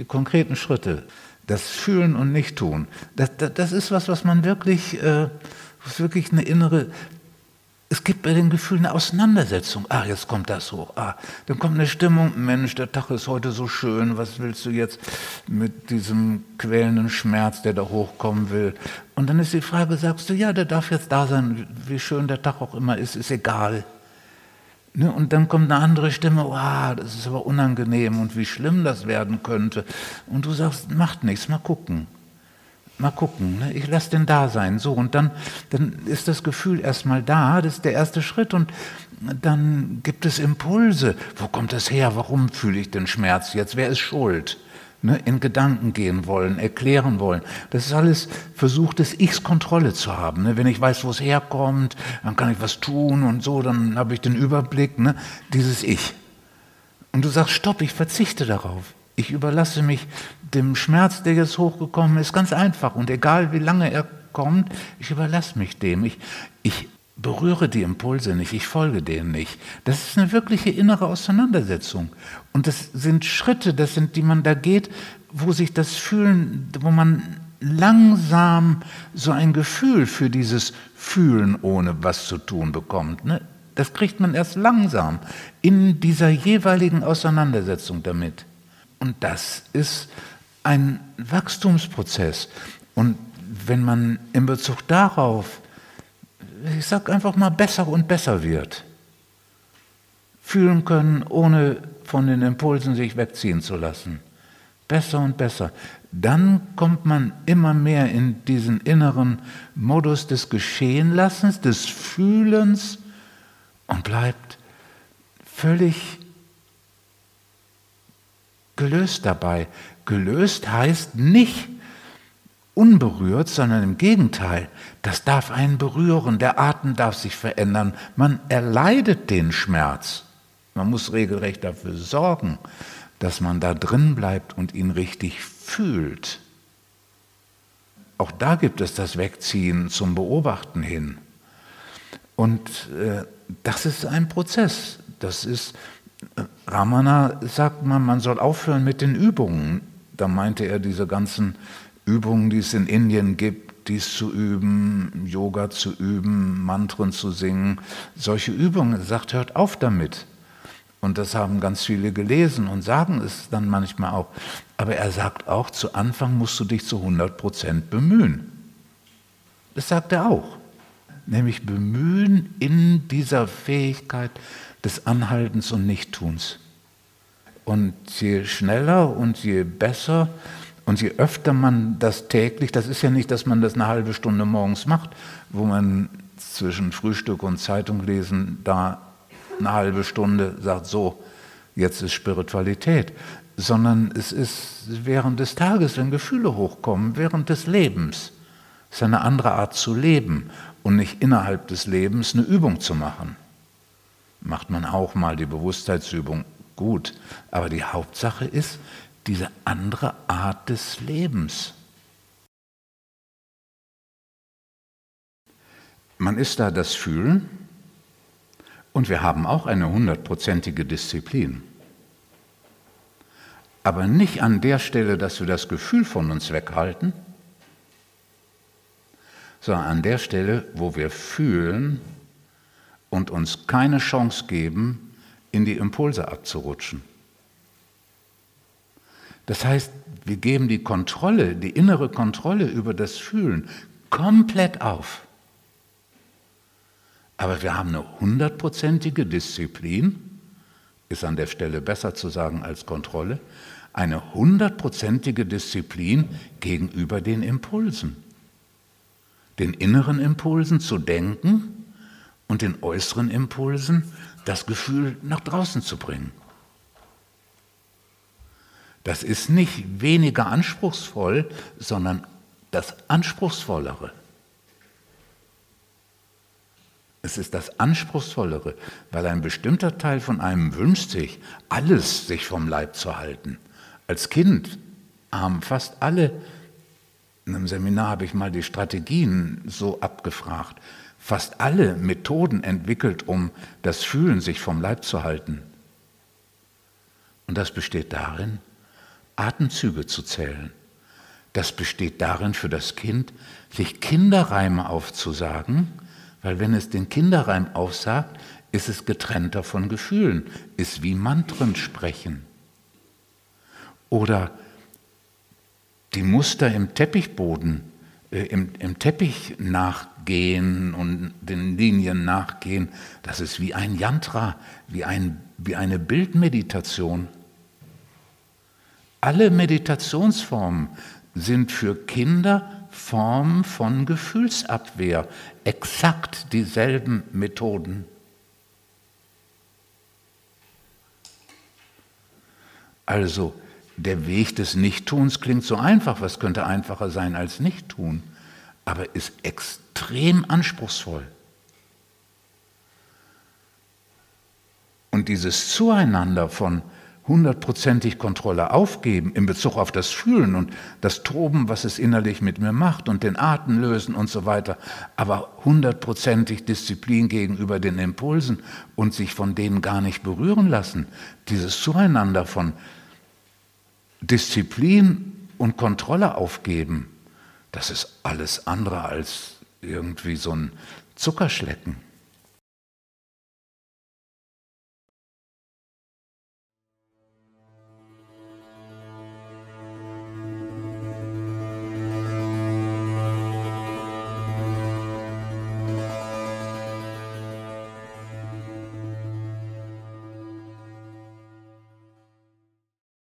die konkreten Schritte, das Fühlen und Nicht-Tun, das, das, das, ist was, was man wirklich, äh, was wirklich eine innere es gibt bei den Gefühlen eine Auseinandersetzung. Ah, jetzt kommt das hoch. Ah, dann kommt eine Stimmung. Mensch, der Tag ist heute so schön. Was willst du jetzt mit diesem quälenden Schmerz, der da hochkommen will? Und dann ist die Frage, sagst du, ja, der darf jetzt da sein. Wie schön der Tag auch immer ist, ist egal. Ne? Und dann kommt eine andere Stimme, wow, das ist aber unangenehm und wie schlimm das werden könnte. Und du sagst, macht nichts, mal gucken mal gucken, ne? ich lasse den da sein. So, und dann, dann ist das Gefühl erstmal da, das ist der erste Schritt. Und dann gibt es Impulse. Wo kommt das her? Warum fühle ich den Schmerz jetzt? Wer ist schuld? Ne? In Gedanken gehen wollen, erklären wollen. Das ist alles Versuch des Ichs Kontrolle zu haben. Ne? Wenn ich weiß, wo es herkommt, dann kann ich was tun und so, dann habe ich den Überblick. Ne? Dieses Ich. Und du sagst, stopp, ich verzichte darauf. Ich überlasse mich dem Schmerz, der jetzt hochgekommen ist, ganz einfach. Und egal wie lange er kommt, ich überlasse mich dem. Ich, ich berühre die Impulse nicht, ich folge denen nicht. Das ist eine wirkliche innere Auseinandersetzung. Und das sind Schritte, das sind, die man da geht, wo sich das Fühlen, wo man langsam so ein Gefühl für dieses Fühlen, ohne was zu tun bekommt. Ne? Das kriegt man erst langsam in dieser jeweiligen Auseinandersetzung damit. Und das ist ein Wachstumsprozess. Und wenn man in Bezug darauf, ich sage einfach mal, besser und besser wird, fühlen können, ohne von den Impulsen sich wegziehen zu lassen, besser und besser, dann kommt man immer mehr in diesen inneren Modus des Geschehenlassens, des Fühlens und bleibt völlig gelöst dabei. Gelöst heißt nicht unberührt, sondern im Gegenteil, das darf einen berühren, der Atem darf sich verändern, man erleidet den Schmerz. Man muss regelrecht dafür sorgen, dass man da drin bleibt und ihn richtig fühlt. Auch da gibt es das Wegziehen zum Beobachten hin. Und äh, das ist ein Prozess. Das ist Ramana sagt man, man soll aufhören mit den Übungen. Da meinte er diese ganzen Übungen, die es in Indien gibt, dies zu üben, Yoga zu üben, Mantren zu singen, solche Übungen. Er sagt, hört auf damit. Und das haben ganz viele gelesen und sagen es dann manchmal auch. Aber er sagt auch, zu Anfang musst du dich zu 100 Prozent bemühen. Das sagt er auch. Nämlich bemühen in dieser Fähigkeit, des Anhaltens und Nichttuns. Und je schneller und je besser und je öfter man das täglich, das ist ja nicht, dass man das eine halbe Stunde morgens macht, wo man zwischen Frühstück und Zeitung lesen da eine halbe Stunde sagt, so, jetzt ist Spiritualität, sondern es ist während des Tages, wenn Gefühle hochkommen, während des Lebens. Es ist eine andere Art zu leben und nicht innerhalb des Lebens eine Übung zu machen macht man auch mal die Bewusstheitsübung gut. Aber die Hauptsache ist diese andere Art des Lebens. Man ist da das Fühlen und wir haben auch eine hundertprozentige Disziplin. Aber nicht an der Stelle, dass wir das Gefühl von uns weghalten, sondern an der Stelle, wo wir fühlen, und uns keine Chance geben, in die Impulse abzurutschen. Das heißt, wir geben die Kontrolle, die innere Kontrolle über das Fühlen komplett auf. Aber wir haben eine hundertprozentige Disziplin, ist an der Stelle besser zu sagen als Kontrolle, eine hundertprozentige Disziplin gegenüber den Impulsen. Den inneren Impulsen zu denken, und den äußeren Impulsen das Gefühl nach draußen zu bringen. Das ist nicht weniger anspruchsvoll, sondern das Anspruchsvollere. Es ist das Anspruchsvollere, weil ein bestimmter Teil von einem wünscht sich, alles sich vom Leib zu halten. Als Kind haben fast alle, in einem Seminar habe ich mal die Strategien so abgefragt, fast alle Methoden entwickelt, um das Fühlen sich vom Leib zu halten. Und das besteht darin, Atemzüge zu zählen. Das besteht darin für das Kind, sich Kinderreime aufzusagen, weil wenn es den Kinderreim aufsagt, ist es getrennter von Gefühlen, ist wie Mantren sprechen. Oder die Muster im Teppichboden, äh, im, im Teppich nachgehen und den Linien nachgehen, das ist wie ein Yantra, wie, ein, wie eine Bildmeditation. Alle Meditationsformen sind für Kinder Formen von Gefühlsabwehr, exakt dieselben Methoden. Also der Weg des Nichttuns klingt so einfach, was könnte einfacher sein als Nichttun, aber ist extrem anspruchsvoll. Und dieses Zueinander von hundertprozentig Kontrolle aufgeben in Bezug auf das Fühlen und das Toben, was es innerlich mit mir macht und den Atem lösen und so weiter, aber hundertprozentig Disziplin gegenüber den Impulsen und sich von denen gar nicht berühren lassen, dieses Zueinander von Disziplin und Kontrolle aufgeben, das ist alles andere als irgendwie so ein Zuckerschlecken.